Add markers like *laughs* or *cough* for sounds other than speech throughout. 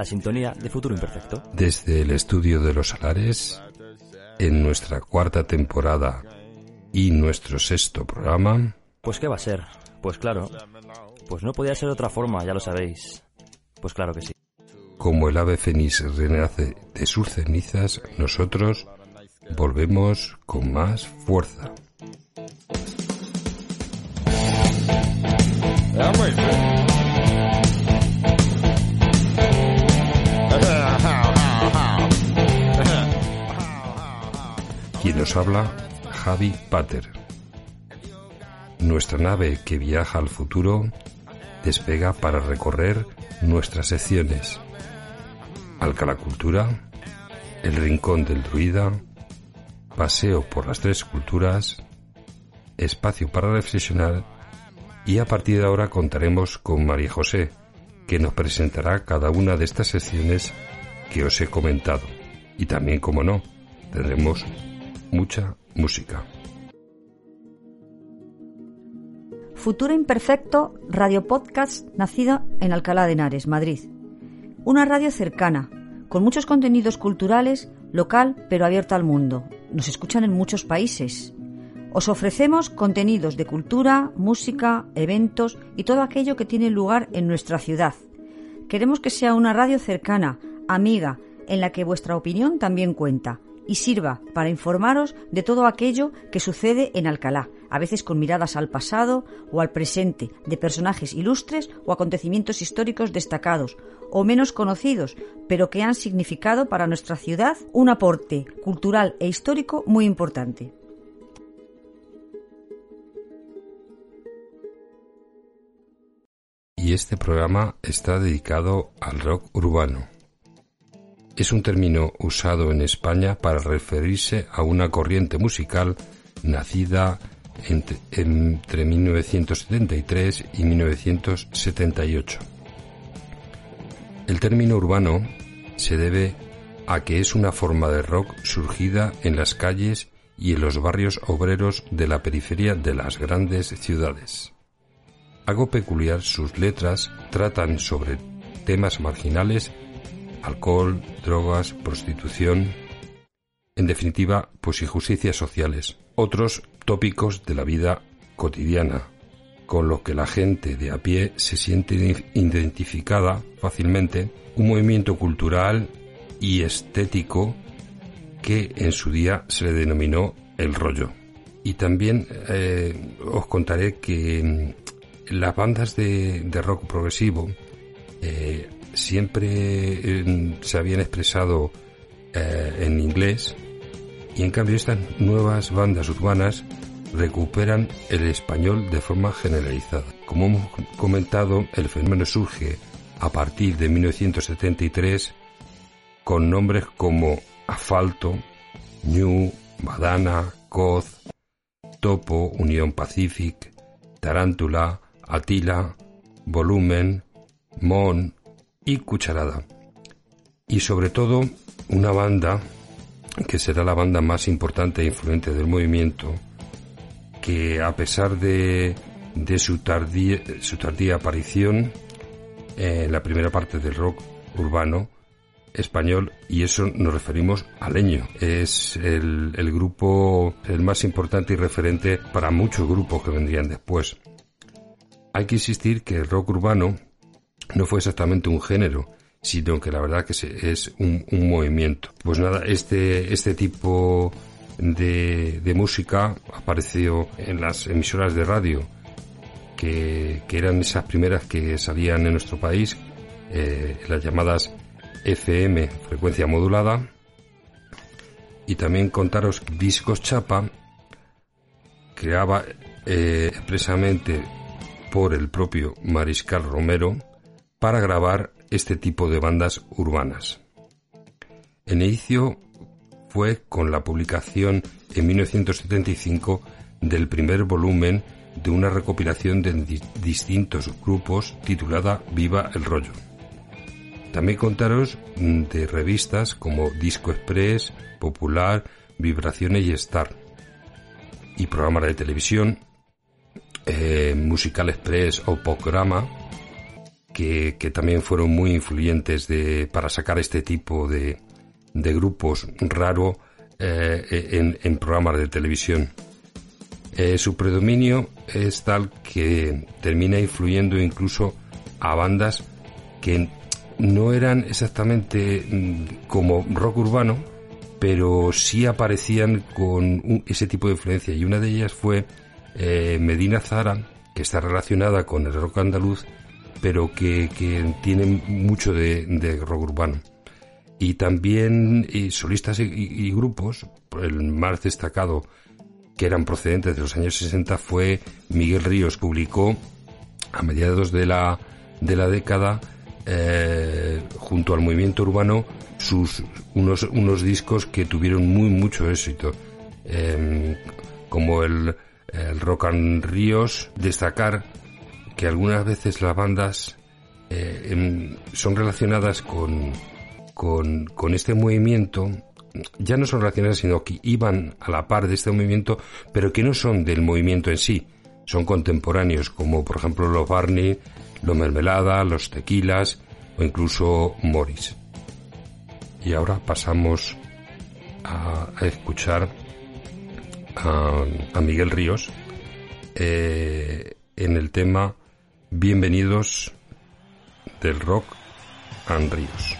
la sintonía de Futuro Imperfecto. Desde el estudio de los salares, en nuestra cuarta temporada y nuestro sexto programa. Pues qué va a ser, pues claro, pues no podía ser de otra forma, ya lo sabéis. Pues claro que sí. Como el ave fénix renace de sus cenizas, nosotros volvemos con más fuerza. Nos habla, Javi Pater. Nuestra nave que viaja al futuro despega para recorrer nuestras secciones. Alcalá Cultura, El Rincón del Druida, Paseo por las Tres Culturas, Espacio para Reflexionar y a partir de ahora contaremos con María José, que nos presentará cada una de estas secciones que os he comentado. Y también, como no, tendremos mucha música. Futuro Imperfecto, radio podcast nacido en Alcalá de Henares, Madrid. Una radio cercana, con muchos contenidos culturales, local pero abierta al mundo. Nos escuchan en muchos países. Os ofrecemos contenidos de cultura, música, eventos y todo aquello que tiene lugar en nuestra ciudad. Queremos que sea una radio cercana, amiga, en la que vuestra opinión también cuenta y sirva para informaros de todo aquello que sucede en Alcalá, a veces con miradas al pasado o al presente, de personajes ilustres o acontecimientos históricos destacados o menos conocidos, pero que han significado para nuestra ciudad un aporte cultural e histórico muy importante. Y este programa está dedicado al rock urbano es un término usado en España para referirse a una corriente musical nacida entre, 1973 y 1978. El término urbano se debe a que es una forma de rock surgida en las calles y en los barrios obreros de la periferia de las grandes ciudades. Algo peculiar, sus letras tratan sobre temas marginales alcohol, drogas, prostitución, en definitiva, pues injusticias sociales, otros tópicos de la vida cotidiana, con lo que la gente de a pie se siente identificada fácilmente, un movimiento cultural y estético que en su día se le denominó el rollo. Y también eh, os contaré que mm, las bandas de, rock progresivo eh, siempre eh, se habían expresado eh, en inglés y en cambio estas nuevas bandas urbanas recuperan el español de forma generalizada. Como hemos comentado, el fenómeno surge a partir de 1973 con nombres como Asfalto, New, Badana, Coz, Topo, Unión Pacific, Tarántula, Atila, Volumen, Mon, y Cucharada. Y sobre todo una banda que será la banda más importante e influente del movimiento, que a pesar de, de su, tardía, su tardía aparición en la primera parte del rock urbano español, y eso nos referimos a Leño, es el, el grupo el más importante y referente para muchos grupos que vendrían después. Hay que insistir que el rock urbano no fue exactamente un género, sino que la verdad que es un, movimiento. Pues nada, este, este tipo de, música apareció en las emisoras de radio, que, eran esas primeras que salían en nuestro país, eh, las llamadas FM, frecuencia modulada, y también contaros que Discos Chapa creaba eh, expresamente por el propio Mariscal Romero para grabar este tipo de bandas urbanas. El inicio fue con la publicación en 1975 del primer volumen de una recopilación de distintos grupos titulada Viva el Rollo. También contaros de revistas como Disco Express, Popular, Vibraciones y Star, y programas de televisión, eh, Musical Express o Programa, que, también fueron muy influyentes de, para sacar este tipo de, de grupos raro eh, en, en, programas de televisión. Eh, su predominio es tal que termina influyendo incluso a bandas que no eran exactamente mm, como rock urbano, pero sí aparecían con ese tipo de influencia. Y una de ellas fue eh, Medina Zara, que está relacionada con el rock andaluz, pero que, tiene mucho de, rock urbano. Y también solistas y, grupos, el más destacado que eran procedentes de los años 60 fue Miguel Ríos, publicó a mediados de la, de la década, eh, junto al movimiento urbano, sus, unos, unos discos que tuvieron muy mucho éxito, em, como el, el Rock and Ríos, destacar que algunas veces las bandas eh, son relacionadas con, con, con, este movimiento, ya no son relacionadas, sino que iban a la par de este movimiento, pero que no son del movimiento en sí, son contemporáneos, como por ejemplo los Barney, los Mermelada, los Tequilas o incluso Morris. Y ahora pasamos a, escuchar a, Miguel Ríos eh, en el tema Bienvenidos del Rock and Ríos.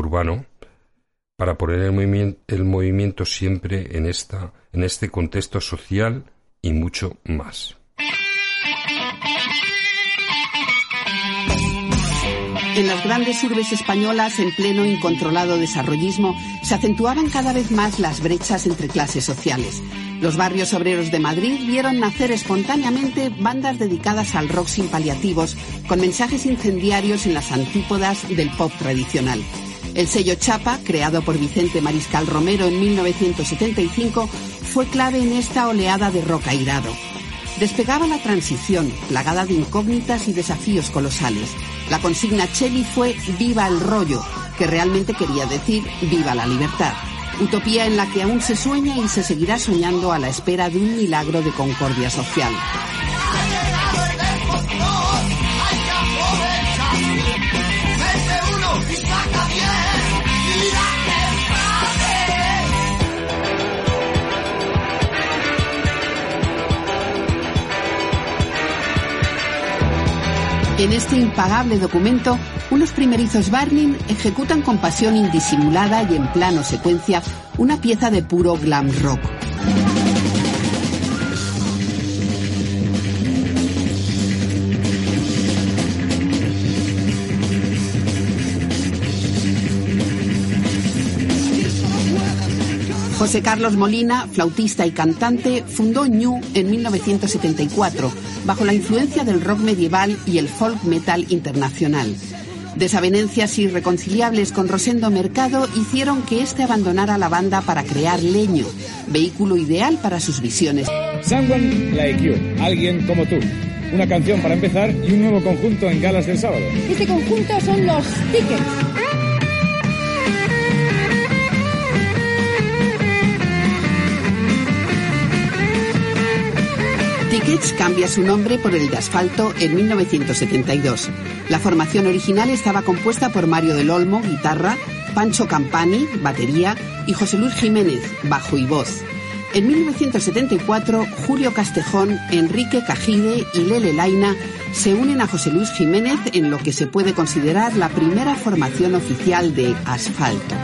Urbano para poner el, movimien- el movimiento siempre en, esta, en este contexto social y mucho más. En las grandes urbes españolas, en pleno incontrolado desarrollismo, se acentuaban cada vez más las brechas entre clases sociales. Los barrios obreros de Madrid vieron nacer espontáneamente bandas dedicadas al rock sin paliativos, con mensajes incendiarios en las antípodas del pop tradicional. El sello Chapa, creado por Vicente Mariscal Romero en 1975, fue clave en esta oleada de rock airado. Despegaba la transición, plagada de incógnitas y desafíos colosales. La consigna Cheli fue Viva el rollo, que realmente quería decir Viva la libertad. Utopía en la que aún se sueña y se seguirá soñando a la espera de un milagro de concordia social. En este impagable documento, unos primerizos Barney ejecutan con pasión indisimulada y en plano secuencia una pieza de puro glam rock. José Carlos Molina, flautista y cantante, fundó Ñu en 1974, bajo la influencia del rock medieval y el folk metal internacional. Desavenencias irreconciliables con Rosendo Mercado hicieron que éste abandonara la banda para crear Leño, vehículo ideal para sus visiones. Someone Like You, alguien como tú. Una canción para empezar y un nuevo conjunto en galas del sábado. Este conjunto son los Tickets. Tickets cambia su nombre por el de Asfalto en 1972. La formación original estaba compuesta por Mario del Olmo, guitarra, Pancho Campani, batería, y José Luis Jiménez, bajo y voz. En 1974, Julio Castejón, Enrique Cajide y Lele Laina se unen a José Luis Jiménez en lo que se puede considerar la primera formación oficial de Asfalto.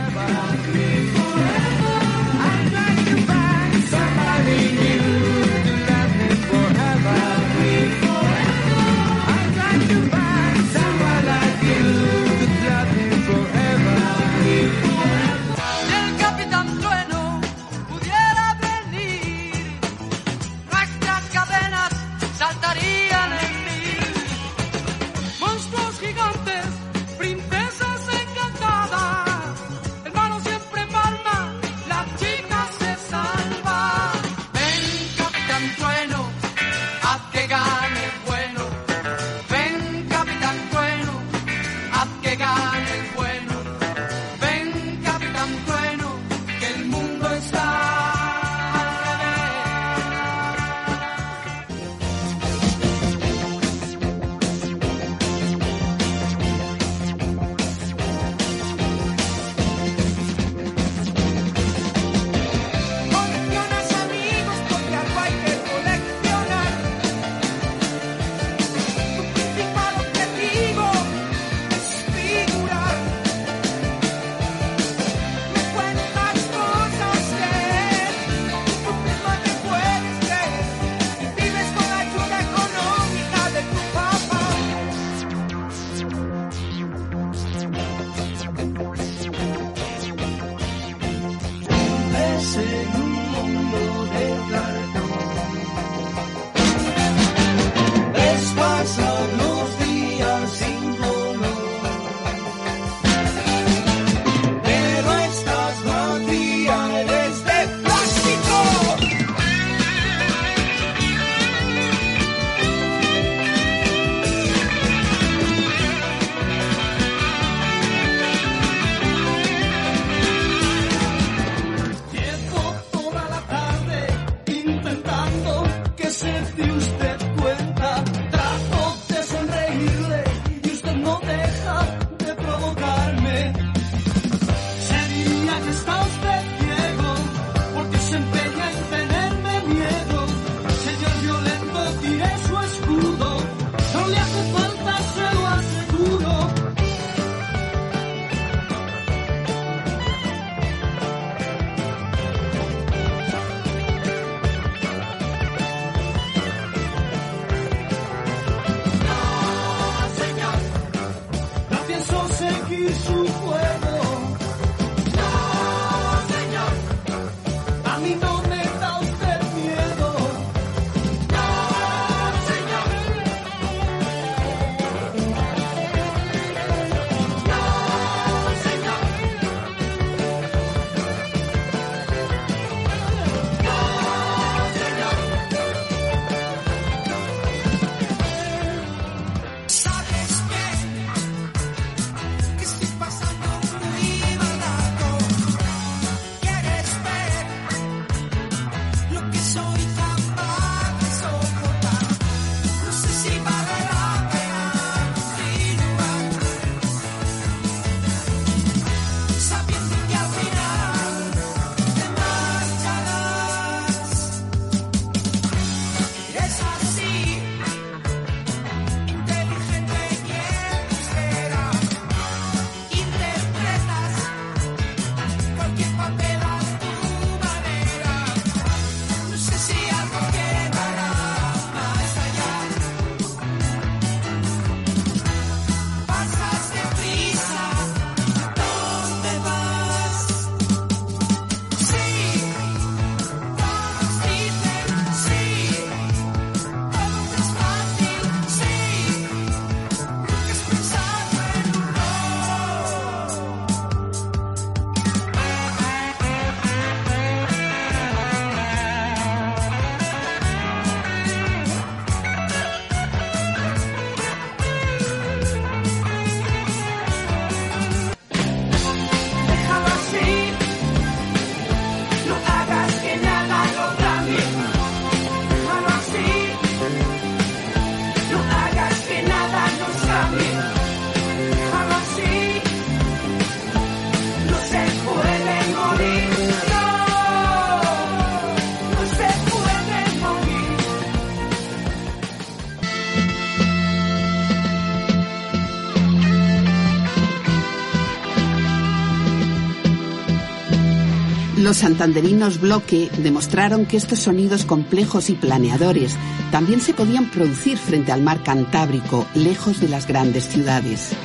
Los santanderinos Bloque demostraron que estos sonidos complejos y planeadores también se podían producir frente al mar Cantábrico, lejos de las grandes ciudades.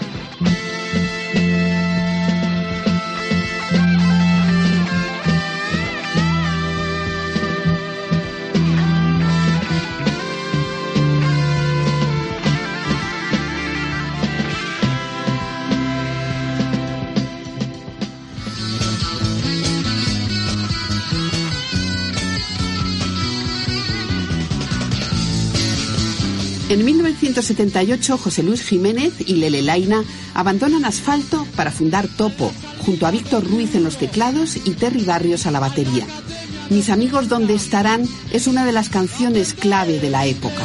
En 1978, José Luis Jiménez y Lele Laina abandonan Asfalto para fundar Topo, junto a Víctor Ruiz en los teclados y Terry Barrios a la batería. Mis amigos ¿Dónde estarán? es una de las canciones clave de la época.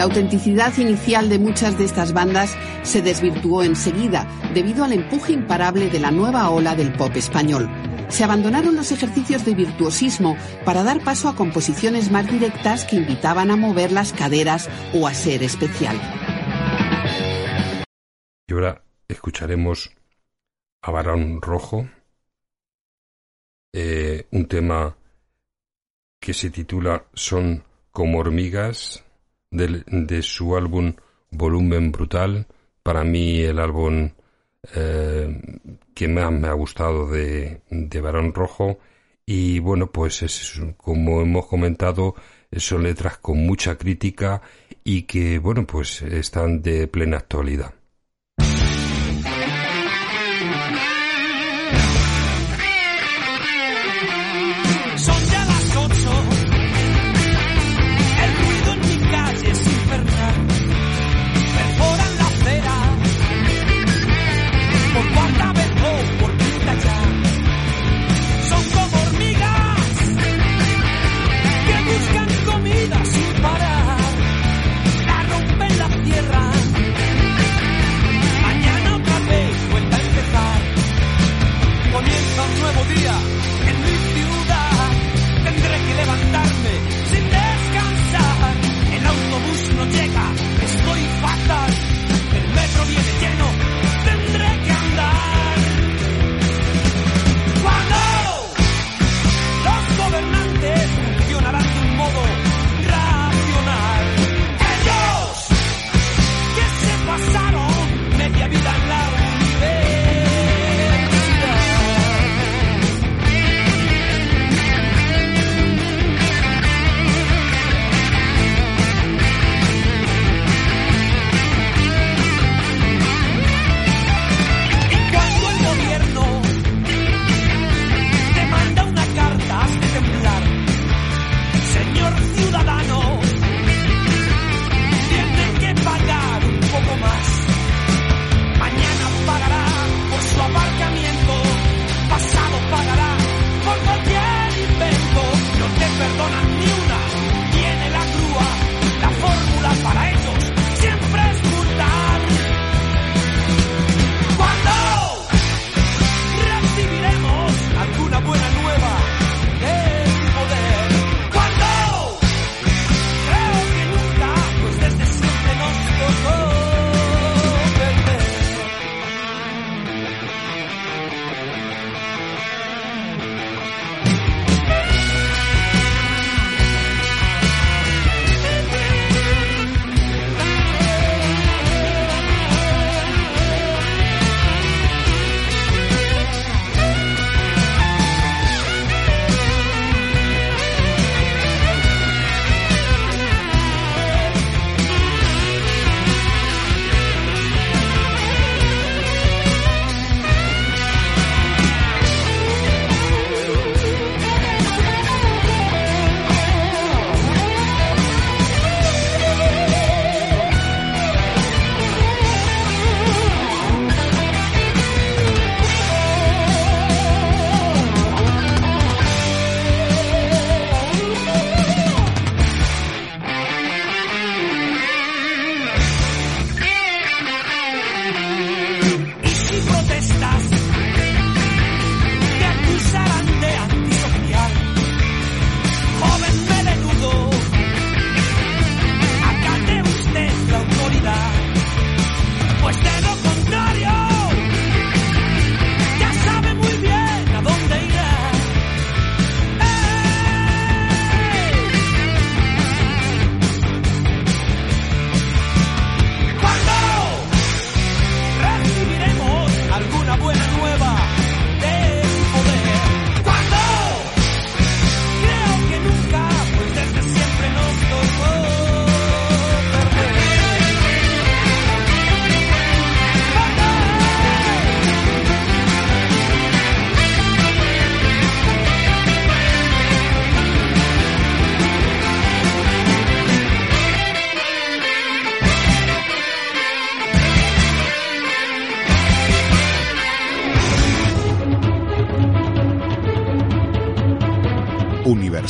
La autenticidad inicial de muchas de estas bandas se desvirtuó enseguida debido al empuje imparable de la nueva ola del pop español. Se abandonaron los ejercicios de virtuosismo para dar paso a composiciones más directas que invitaban a mover las caderas o a ser especial. Y ahora escucharemos a Barón Rojo, eh, un tema que se titula Son como hormigas, de, de su álbum Volumen Brutal, para mí el álbum eh, que más me ha gustado de, de Barón Rojo. Y bueno, pues es, como hemos comentado, son letras con mucha crítica y que, bueno, pues están de plena actualidad.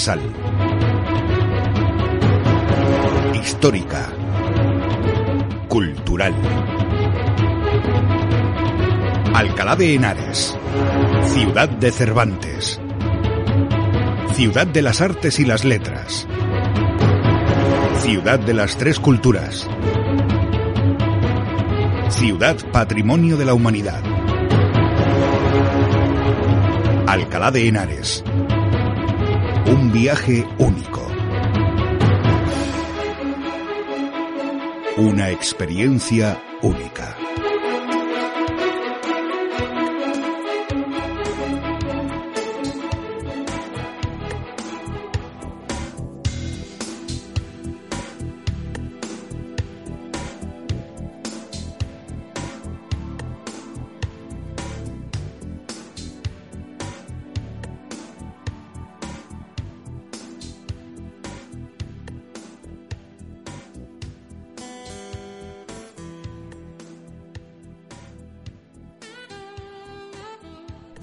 universal. Histórica. Cultural. Alcalá de Henares. Ciudad de Cervantes. Ciudad de las Artes y las Letras. Ciudad de las Tres Culturas. Ciudad Patrimonio de la Humanidad. Alcalá de Henares. Un viaje único. Una experiencia única.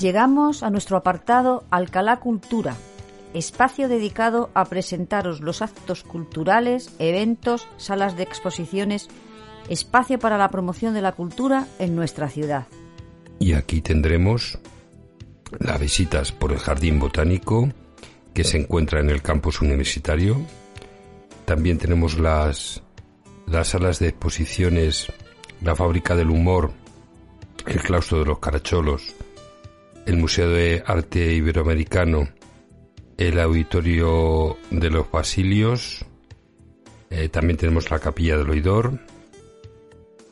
Llegamos a nuestro apartado Alcalá Cultura, espacio dedicado a presentaros los actos culturales, eventos, salas de exposiciones, espacio para la promoción de la cultura en nuestra ciudad. Y aquí tendremos las visitas por el Jardín Botánico, que se encuentra en el campus universitario. También tenemos las, las salas de exposiciones, la Fábrica del Humor, el Claustro de los Caracholos, el Museo de Arte Iberoamericano, el Auditorio de los Basilios, eh, también tenemos la Capilla del Oidor,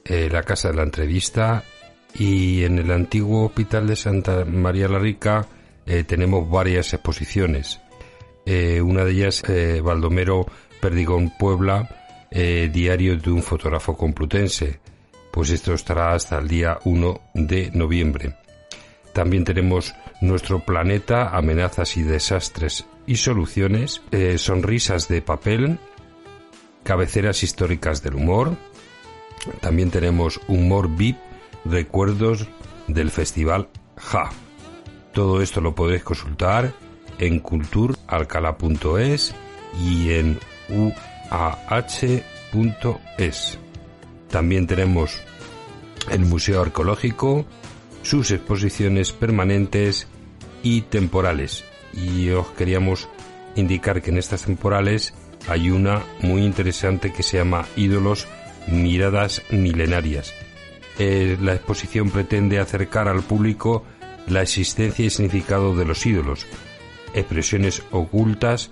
eh, la Casa de la Entrevista y en el antiguo Hospital de Santa María la Rica eh, tenemos varias exposiciones. una de ellas, Baldomero Perdigón Puebla, diario de un fotógrafo complutense. Pues esto estará hasta el día 1 de noviembre. También tenemos nuestro planeta, amenazas y desastres y soluciones, eh, sonrisas de papel, cabeceras históricas del humor. También tenemos humor VIP, recuerdos del festival Ja. Todo esto lo podéis consultar en culturalcala.es y en uah.es. También tenemos el Museo Arqueológico, sus exposiciones permanentes y temporales. Y os queríamos indicar que en estas temporales hay una muy interesante que se llama Ídolos Miradas Milenarias. Eh, la exposición pretende acercar al público la existencia y significado de los ídolos, expresiones ocultas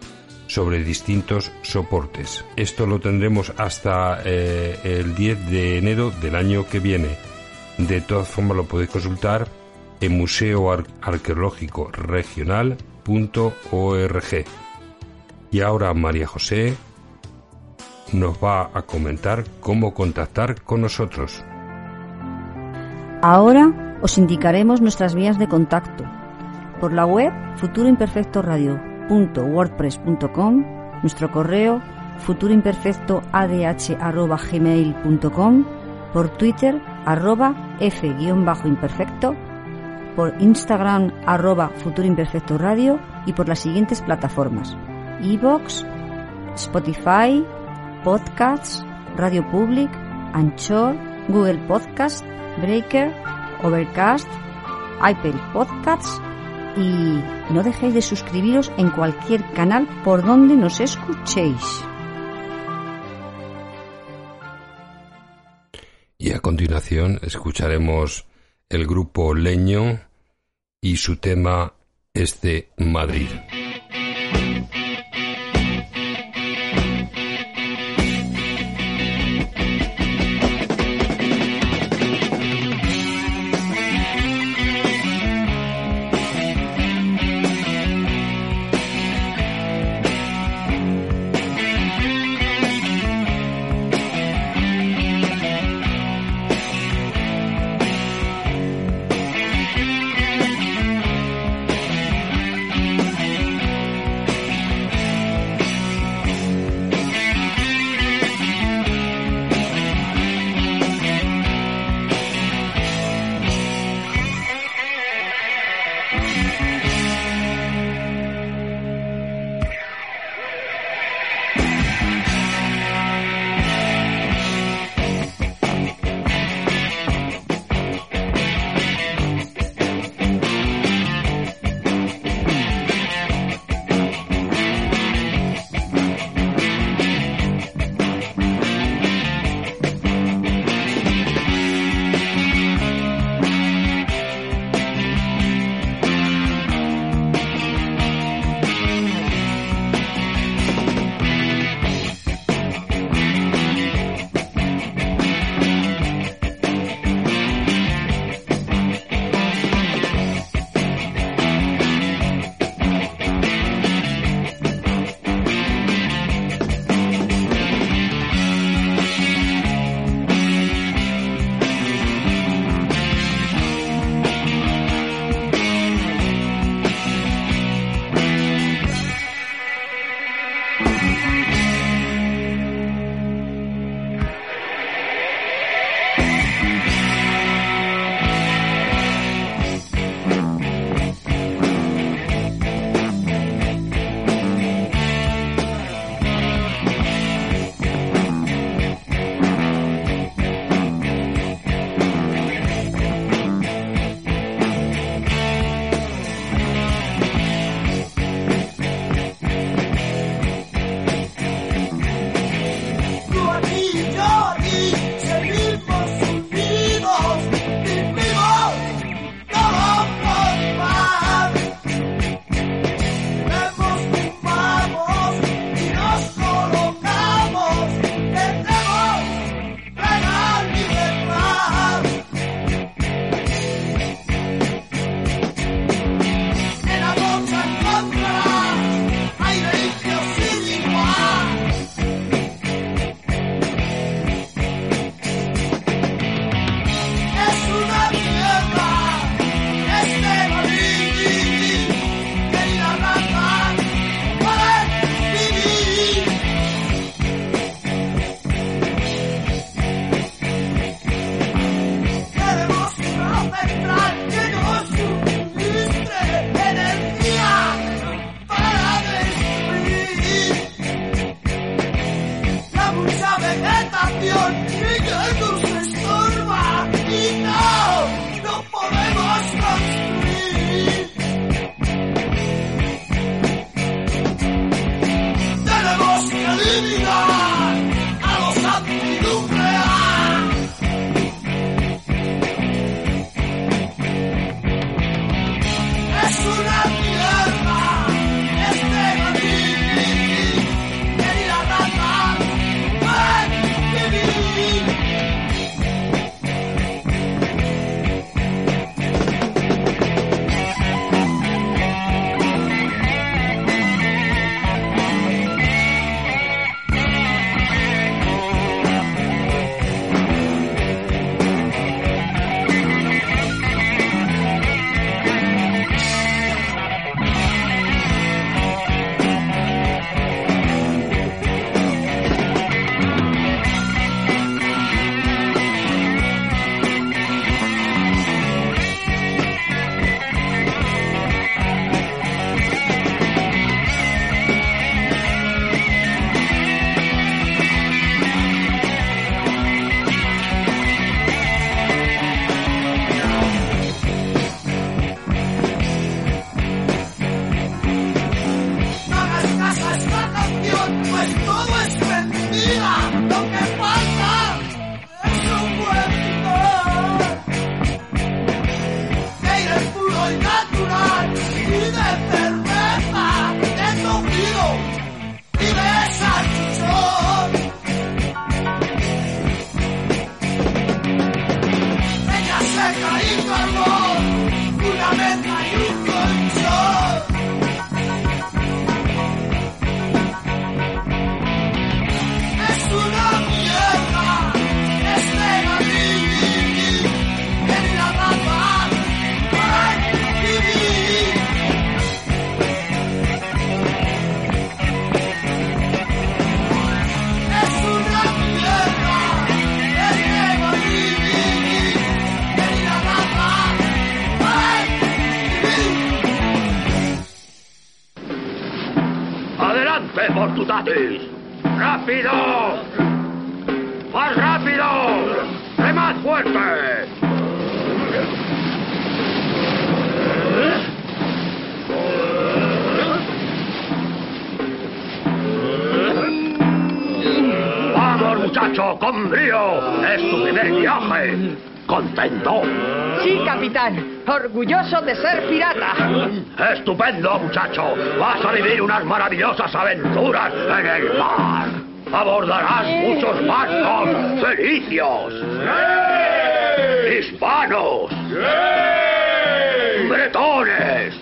sobre distintos soportes. Esto lo tendremos hasta eh, el 10 de enero del año que viene. De todas formas lo podéis consultar en museoarqueológico-regional.org. Y ahora María José nos va a comentar cómo contactar con nosotros. Ahora os indicaremos nuestras vías de contacto. Por la web futuroimperfectoradio.wordpress.com, nuestro correo futuroimperfectoadh.gmail.com, por Twitter arroba f-imperfecto, por Instagram arroba Futuro Imperfecto Radio y por las siguientes plataformas. Evox, Spotify, Podcasts, Radio Public, Anchor, Google Podcast, Breaker, Overcast, Apple Podcasts y no dejéis de suscribiros en cualquier canal por donde nos escuchéis. Y a continuación escucharemos el grupo Leño y su tema es de Madrid. ¡Rápido! ¡Más rápido! ¡Remad fuerte! ¡Vamos, muchacho! ¡Con brío! ¡Es tu primer viaje! ¿Contento? Sí, capitán. Orgulloso de ser pirata. ¡Estupendo, muchacho! Vas a vivir unas maravillosas aventuras en el mar. Abordarás muchos barcos felicios. Hispanos. Bretones.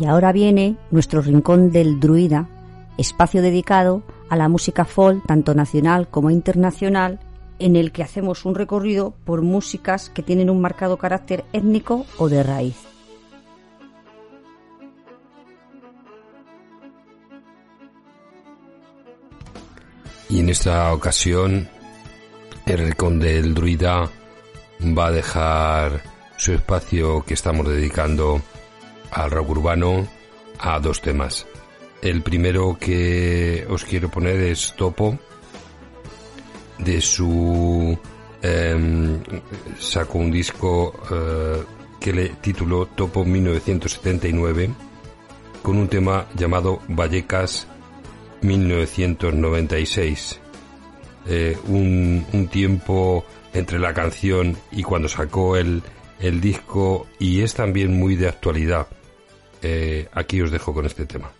Y ahora viene nuestro rincón del druida, espacio dedicado a la música folk, tanto nacional como internacional, en el que hacemos un recorrido por músicas que tienen un marcado carácter étnico o de raíz. Y en esta ocasión, el rincón del druida va a dejar su espacio que estamos dedicando al rock urbano a dos temas. El primero que os quiero poner es Topo, de su... em, sacó un disco eh, que le tituló Topo 1979, con un tema llamado Vallecas 1996. Eh, un, un tiempo entre la canción y cuando sacó el, el disco y es también muy de actualidad. Eh, aquí os dejo con este tema.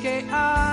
Que hay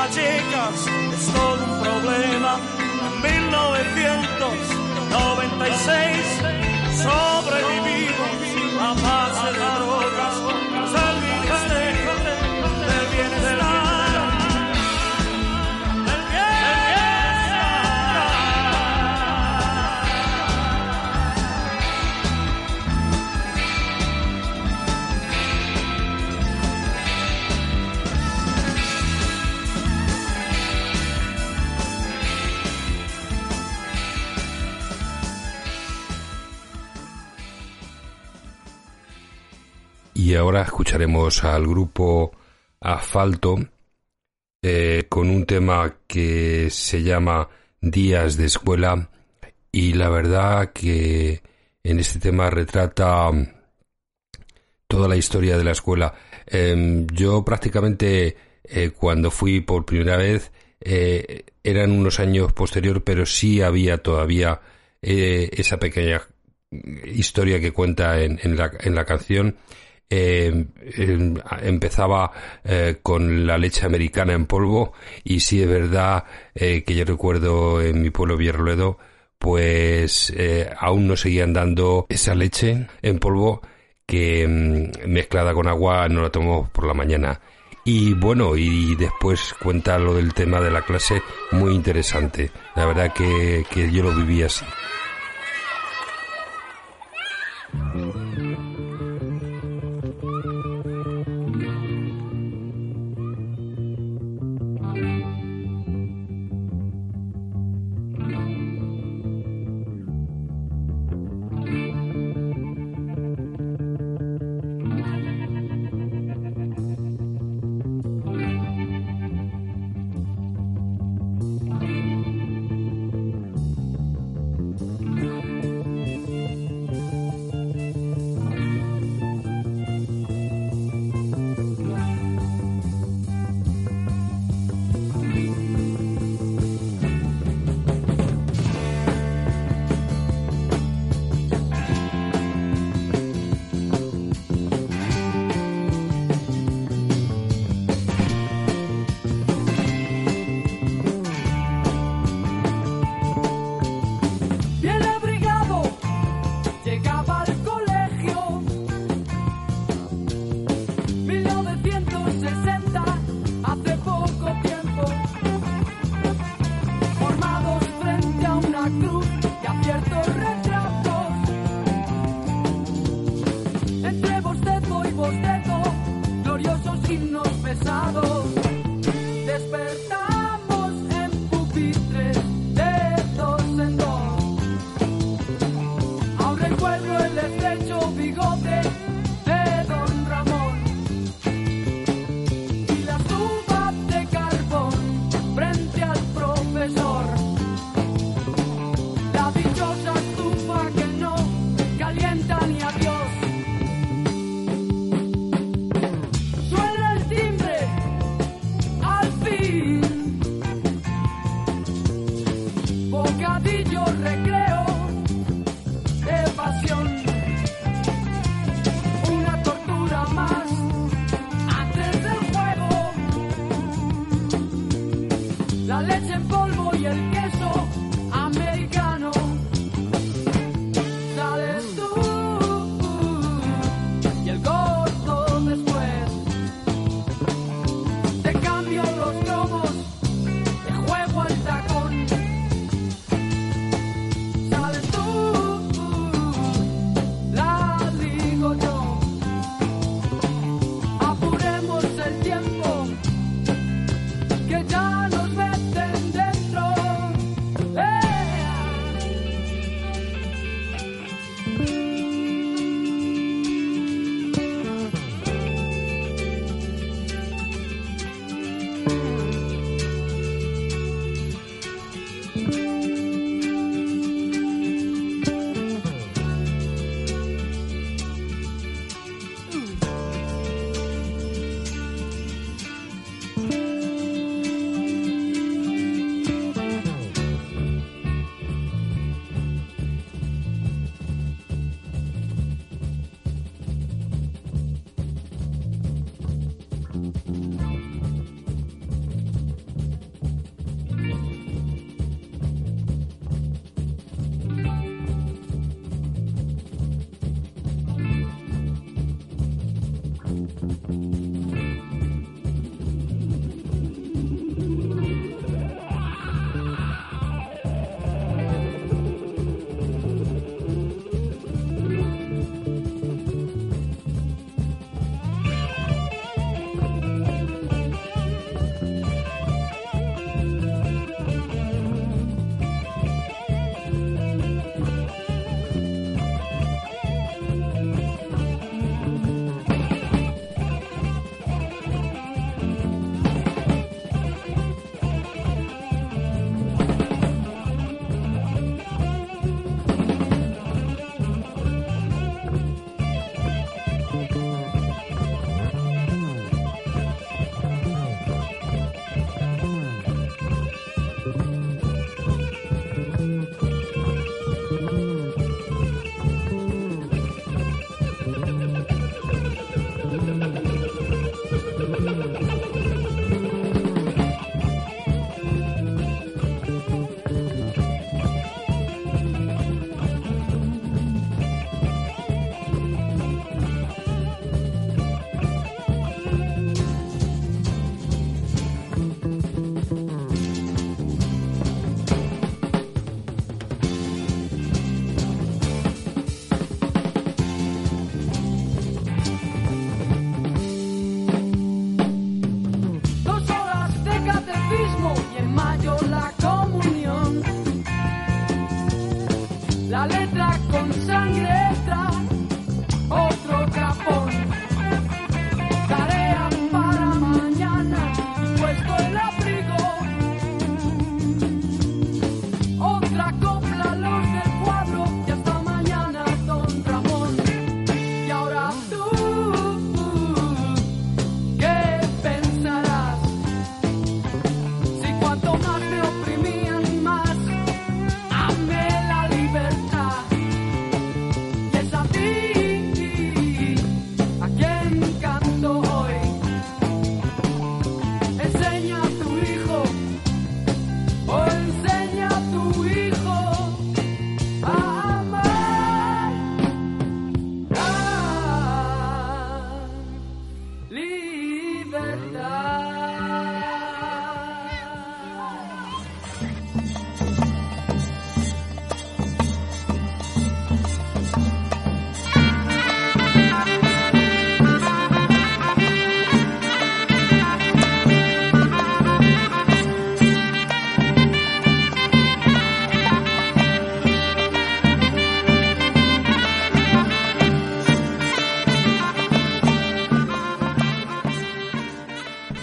Vivir en Vallecas es ahora escucharemos al grupo Asfalto eh, con un tema que se llama Días de Escuela y la verdad que en este tema retrata mm, toda la historia de la escuela. Em, yo prácticamente eh, cuando fui por primera vez eh, eran unos años posterior, pero sí había todavía esa pequeña historia que cuenta en, en la, en la canción. Em, empezaba eh, con la leche americana en polvo. Y sí es verdad eh, que yo recuerdo en mi pueblo Villarruedo pues eh, aún no seguían dando esa leche en polvo que mm, mezclada con agua no la tomamos por la mañana. Y bueno y después cuenta lo del tema de la clase muy interesante. La verdad que, que yo lo viví así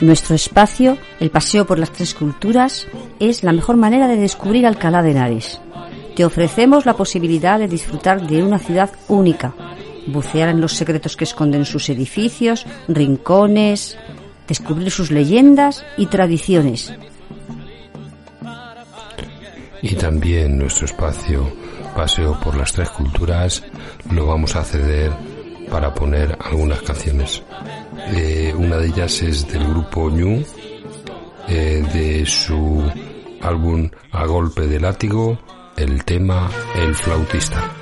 Nuestro espacio, el paseo por las tres culturas, es la mejor manera de descubrir Alcalá de Henares. Te ofrecemos la posibilidad de disfrutar de una ciudad única, bucear en los secretos que esconden sus edificios, rincones, descubrir sus leyendas y tradiciones. Y también nuestro espacio Paseo por las Tres Culturas lo vamos a ceder para poner algunas canciones. Eh, una de ellas es del grupo Ñu, eh, de su álbum A Golpe de Látigo, el tema El Flautista.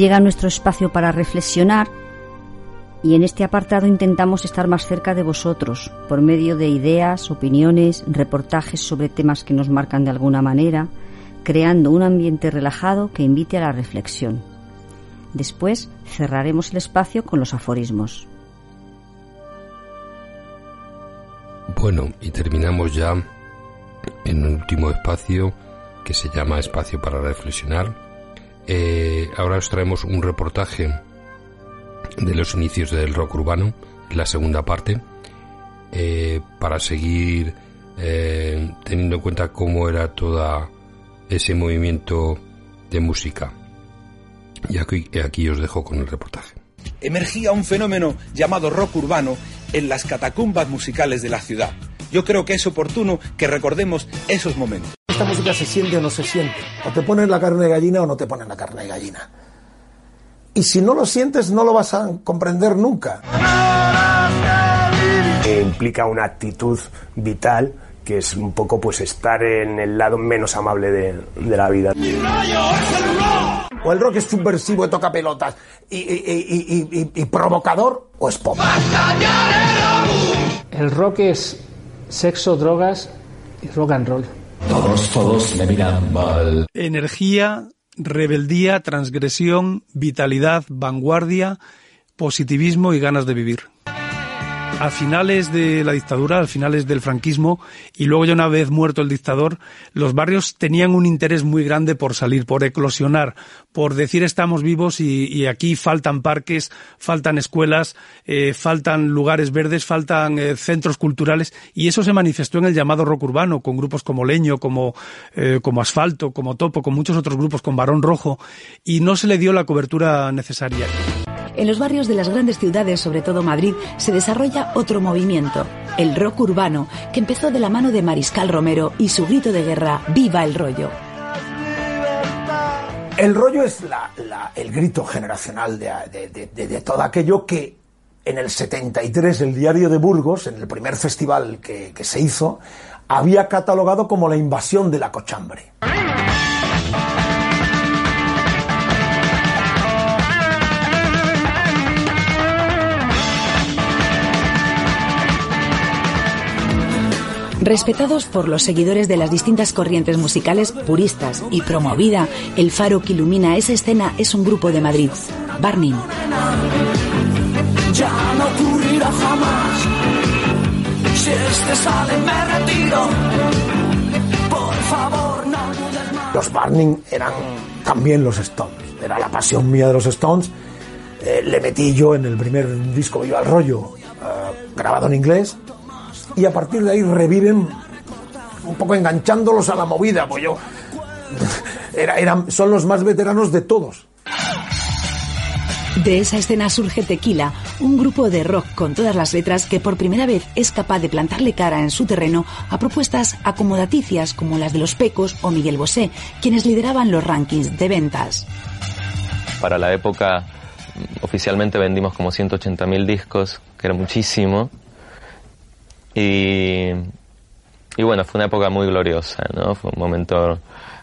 Llega nuestro espacio para reflexionar y en este apartado intentamos estar más cerca de vosotros por medio de ideas, opiniones, reportajes sobre temas que nos marcan de alguna manera, creando un ambiente relajado que invite a la reflexión. Después cerraremos el espacio con los aforismos. Bueno, y terminamos ya en un último espacio que se llama Espacio para Reflexionar. Eh, ahora os traemos un reportaje de los inicios del rock urbano, la segunda parte, eh, para seguir eh, teniendo en cuenta cómo era todo ese movimiento de música. Y aquí, aquí os dejo con el reportaje. Emergía un fenómeno llamado rock urbano en las catacumbas musicales de la ciudad. Yo creo que es oportuno que recordemos esos momentos. Esta música se siente o no se siente. O te ponen la carne de gallina o no te ponen la carne de gallina. Y si no lo sientes, no lo vas a comprender nunca. Que implica una actitud vital que es un poco pues estar en el lado menos amable de, de la vida. O el rock es subversivo y toca pelotas y, y- y- y- y- y provocador o es pop. El rock es sexo, drogas y rock and roll. Todos, todos miran mal. Energía, rebeldía, transgresión, vitalidad, vanguardia, positivismo y ganas de vivir. A finales de la dictadura, a finales del franquismo, y luego ya una vez muerto el dictador, los barrios tenían un interés muy grande por salir, por eclosionar, por decir estamos vivos y, aquí faltan parques, faltan escuelas, eh, faltan lugares verdes, faltan eh, centros culturales, y eso se manifestó en el llamado rock urbano, con grupos como Leño, como, eh, como Asfalto, como Topo, con muchos otros grupos, con Barón Rojo, y no se le dio la cobertura necesaria. En los barrios de las grandes ciudades, sobre todo Madrid, se desarrolla otro movimiento, el rock urbano, que empezó de la mano de Mariscal Romero y su grito de guerra, ¡Viva el rollo! El rollo es el grito generacional de, todo aquello que en el 73 el diario de Burgos, en el primer festival que se hizo, había catalogado como la invasión de la cochambre. Respetados por los seguidores de las distintas corrientes musicales puristas y promovida, el faro que ilumina esa escena es un grupo de Madrid, Barning. Ya no ocurrirá jamás. Si este sale, me retiro. Por favor, no más. Los Barning eran también los Stones. Era la pasión mía de los Stones. Eh, le metí yo en el primer disco Viva el Rollo, eh, grabado en inglés. Y a partir de ahí reviven un poco enganchándolos a la movida, pues yo. *laughs* Era, eran, son los más veteranos de todos. De esa escena surge Tequila, un grupo de rock con todas las letras que por primera vez es capaz de plantarle cara en su terreno a propuestas acomodaticias como las de Los Pecos o Miguel Bosé, quienes lideraban los rankings de ventas. Para la época, oficialmente vendimos como 180.000 discos, que era muchísimo. Y, bueno, fue una época muy gloriosa, ¿no? Fue un momento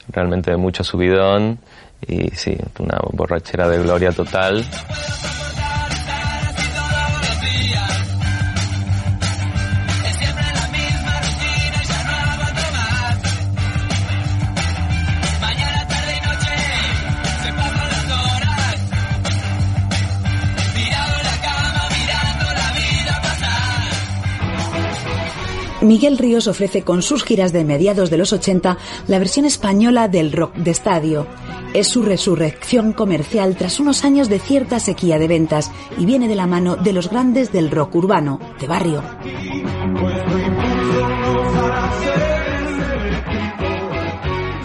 realmente de mucho subidón y sí, una borrachera de gloria total. Miguel Ríos ofrece con sus giras de mediados de los 80 la versión española del rock de estadio. Es su resurrección comercial tras unos años de cierta sequía de ventas y viene de la mano de los grandes del rock urbano, de barrio.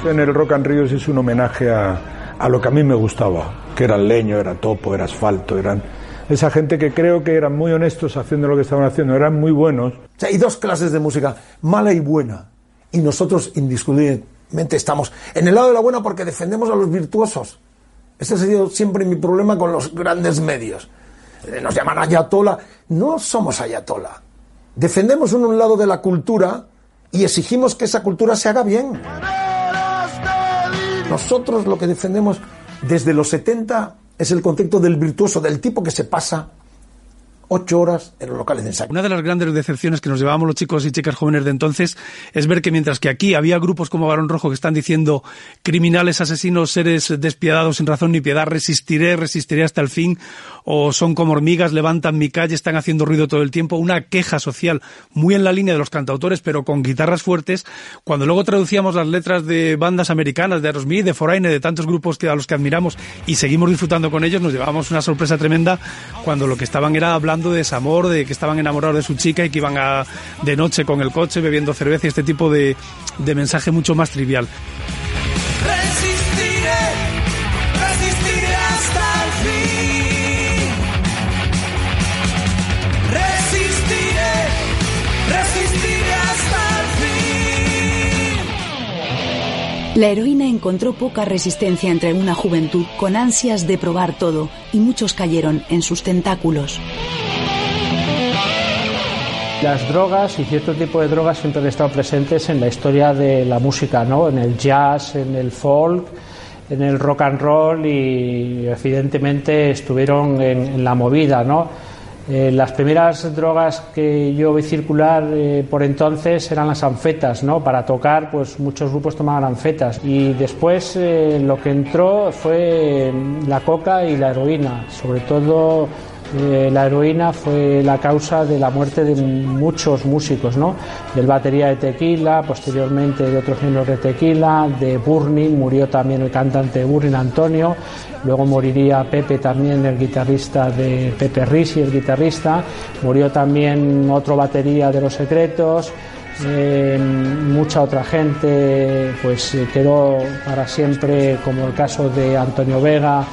En el Rock and Ríos es un homenaje a, a lo que a mí me gustaba, que era leño, era topo, era asfalto, eran esa gente que creo que eran muy honestos haciendo lo que estaban haciendo, eran muy buenos. Hay dos clases de música, mala y buena. Y nosotros indiscutiblemente estamos en el lado de la buena porque defendemos a los virtuosos. Ese ha sido siempre mi problema con los grandes medios. Eh, Nos llaman ayatola. No somos ayatola. Defendemos un lado de la cultura y exigimos que esa cultura se haga bien. Nosotros lo que defendemos desde los 70 es el concepto del virtuoso, del tipo que se pasa ocho horas en los locales de ensayo. Una de las grandes decepciones que nos llevábamos los chicos y chicas jóvenes de entonces es ver que mientras que aquí había grupos como Barón Rojo que están diciendo criminales, asesinos, seres despiadados sin razón ni piedad, resistiré, resistiré hasta el fin, o son como hormigas, levantan mi calle, están haciendo ruido todo el tiempo, una queja social muy en la línea de los cantautores, pero con guitarras fuertes, cuando luego traducíamos las letras de bandas americanas, de Aerosmith, de Foreigner, de tantos grupos que a los que admiramos y seguimos disfrutando con ellos, nos llevábamos una sorpresa tremenda cuando lo que estaban era hablando de desamor, de que estaban enamorados de su chica y que iban a, de noche con el coche bebiendo cerveza y este tipo de, de mensaje mucho más trivial. La heroína encontró poca resistencia entre una juventud con ansias de probar todo y muchos cayeron en sus tentáculos. Las drogas y cierto tipo de drogas siempre han estado presentes en la historia de la música, ¿no? En el jazz, en el folk, en el rock and roll y evidentemente estuvieron en, la movida, ¿no? Eh, las primeras drogas que yo vi circular eh, por entonces eran las anfetas, ¿no? Para tocar, pues muchos grupos tomaban anfetas y después eh, lo que entró fue la coca y la heroína, sobre todo eh, la heroína fue la causa de la muerte de muchos músicos, ¿no? Del batería de Tequila, posteriormente de otros miembros de Tequila, de Burning, murió también el cantante Burning, Antonio, luego moriría Pepe también, el guitarrista de Pepe Risi, el guitarrista, murió también otro batería de Los Secretos, eh, mucha otra gente pues eh, quedó para siempre, como el caso de Antonio Vega,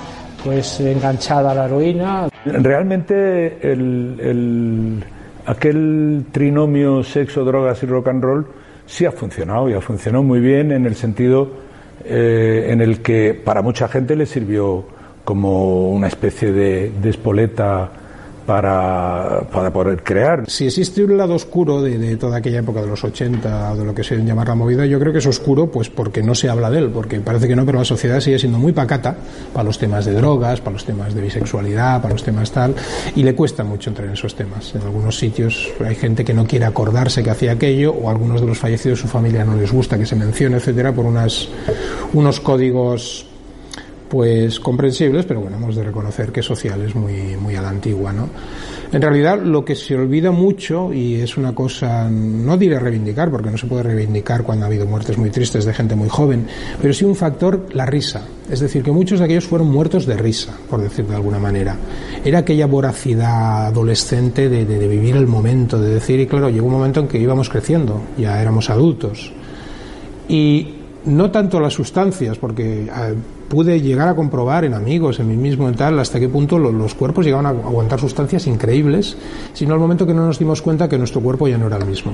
pues enganchada a la heroína. Realmente el, el- aquel trinomio sexo, drogas y rock and roll sí ha funcionado y ha funcionado muy bien en el sentido eh, en el que para mucha gente le sirvió como una especie de, de espoleta para, para poder crear. Si existe un lado oscuro de, toda aquella época de los 80 o de lo que se llamar la movida, yo creo que es oscuro pues porque no se habla de él, porque parece que no, pero la sociedad sigue siendo muy pacata para los temas de drogas, para los temas de bisexualidad, para los temas tal, y le cuesta mucho entrar en esos temas. En algunos sitios hay gente que no quiere acordarse que hacía aquello, o algunos de los fallecidos su familia no les gusta que se mencione, etcétera, por unas, unos códigos pues comprensibles, pero bueno, hemos de reconocer que social es muy, muy a la antigua, ¿no? En realidad, lo que se olvida mucho, y es una cosa, no diré reivindicar, porque no se puede reivindicar cuando ha habido muertes muy tristes de gente muy joven, pero sí un factor, la risa. Es decir, que muchos de aquellos fueron muertos de risa, por decirlo de alguna manera. Era aquella voracidad adolescente de, de- de vivir el momento, de decir, y claro, llegó un momento en que íbamos creciendo, ya éramos adultos. Y no tanto las sustancias, porque pude llegar a comprobar en amigos, en mí mismo en tal, hasta qué punto lo- los cuerpos llegaban a aguantar sustancias increíbles, sino al momento que no nos dimos cuenta que nuestro cuerpo ya no era el mismo.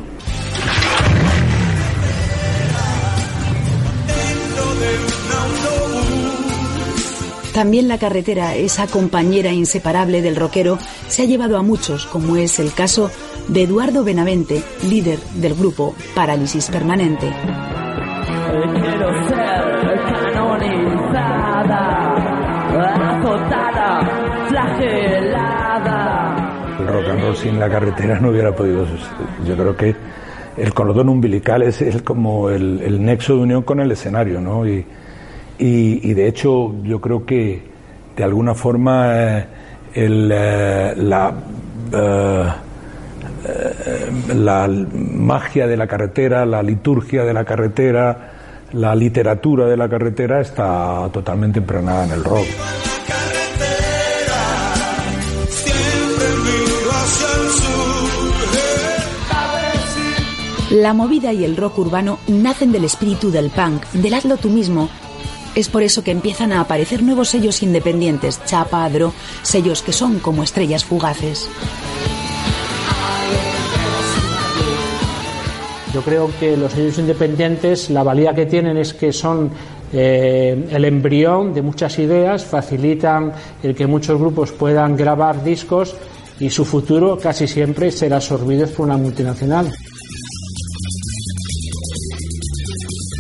También la carretera, esa compañera inseparable del rockero, se ha llevado a muchos, como es el caso de Eduardo Benavente, líder del grupo Parálisis Permanente. El rock and roll sin la carretera no hubiera podido suceder. Yo creo que el cordón umbilical es, como el, nexo de unión con el escenario, ¿no? Y, de hecho yo creo que de alguna forma eh, el, eh, la, eh, la magia de la carretera, la liturgia de la carretera, la literatura de la carretera está totalmente impregnada en el rock. La movida y el rock urbano nacen del espíritu del punk, del hazlo tú mismo. Es por eso que empiezan a aparecer nuevos sellos independientes, Chapa, Adro, sellos que son como estrellas fugaces. Yo creo que los sellos independientes, la valía que tienen es que son eh, el embrión de muchas ideas, facilitan el que muchos grupos puedan grabar discos y su futuro casi siempre será absorbido por una multinacional.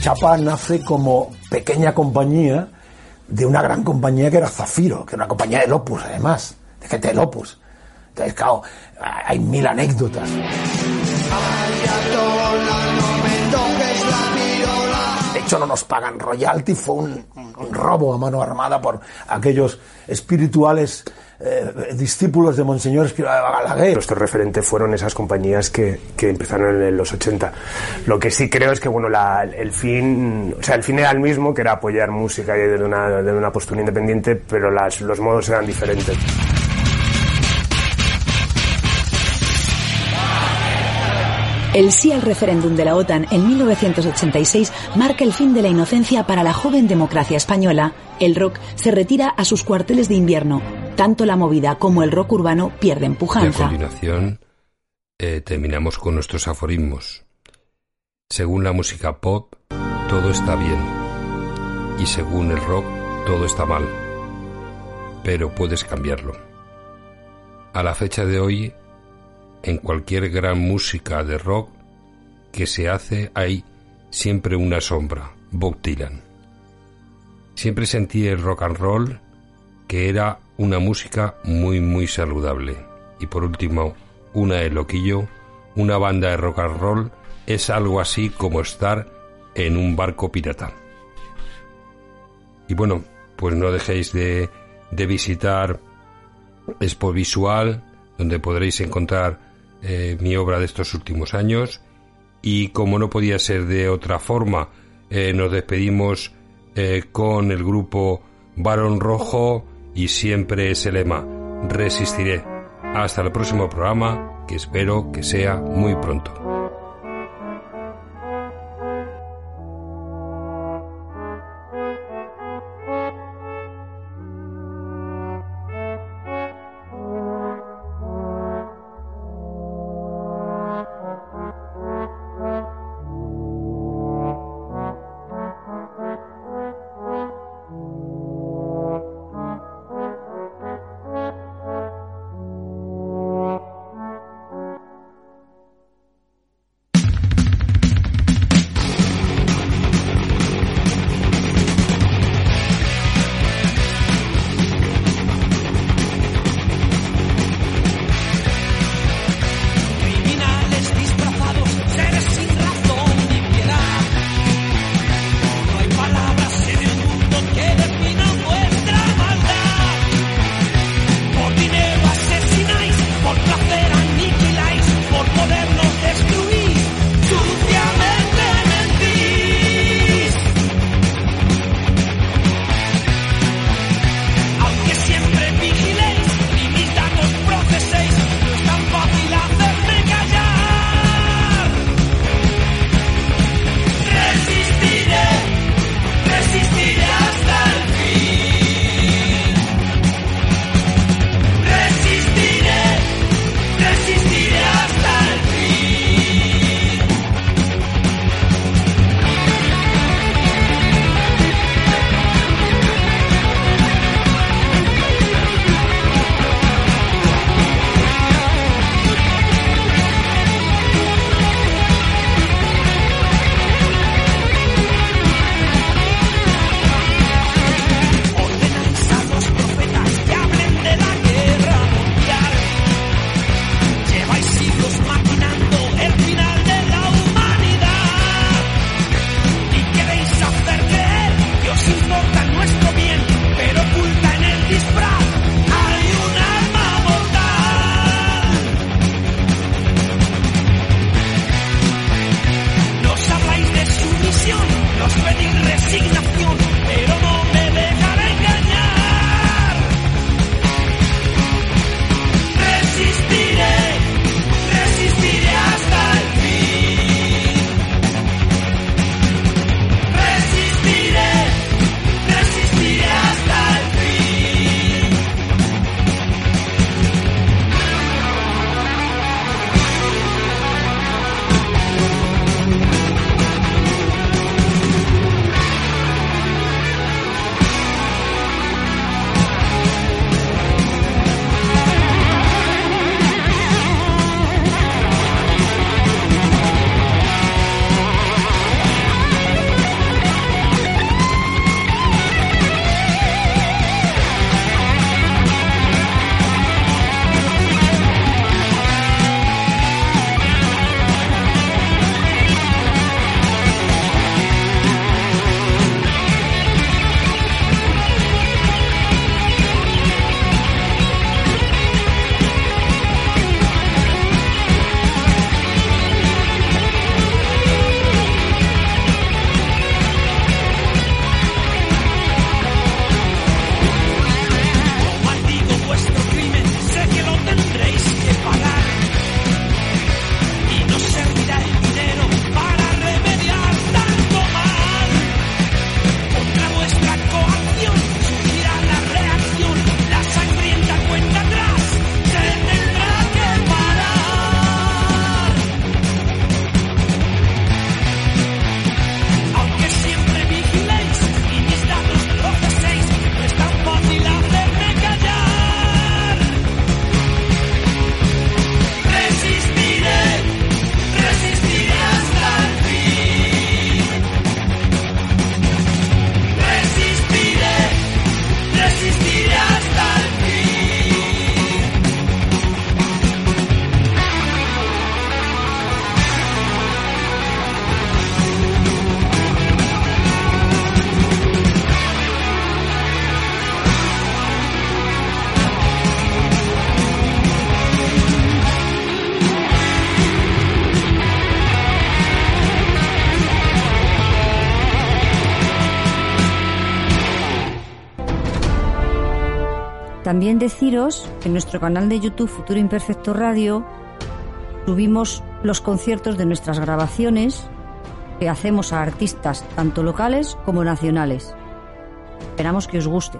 Chapa nace como pequeña compañía de una gran compañía que era Zafiro, que era una compañía de Opus, además, de gente del Opus. Entonces, claro, hay mil anécdotas. De hecho, no nos pagan royalty, fue un robo a mano armada por aquellos espirituales eh, discípulos de Monseñor Escrivá de Balaguer. Nuestro referente fueron esas compañías que, que empezaron en los 80. Lo que sí creo es que bueno, la- el fin, o sea, el fin era el mismo, que era apoyar música y de una, de una postura independiente, pero las, los modos eran diferentes. El sí al referéndum de la OTAN en 1986 marca el fin de la inocencia para la joven democracia española. El rock se retira a sus cuarteles de invierno. Tanto la movida como el rock urbano pierden Y a pujanza. continuación eh, terminamos con nuestros aforismos. Según la música pop, todo está bien. Y según el rock, todo está mal. Pero puedes cambiarlo. A la fecha de hoy, en cualquier gran música de rock que se hace hay siempre una sombra, Bob Dylan. Siempre sentí el rock and roll que era una música muy muy saludable. Y por último, una de loquillo, una banda de rock and roll es algo así como estar en un barco pirata. Y bueno, pues no dejéis de, de visitar Expo Visual, donde podréis encontrar eh, mi obra de estos últimos años. Y como no podía ser de otra forma, eh, nos despedimos eh, con el grupo Barón Rojo y siempre ese lema, resistiré. Hasta el próximo programa, que espero que sea muy pronto. También deciros que en nuestro canal de YouTube Futuro Imperfecto Radio subimos los conciertos de nuestras grabaciones que hacemos a artistas tanto locales como nacionales. Esperamos que os guste.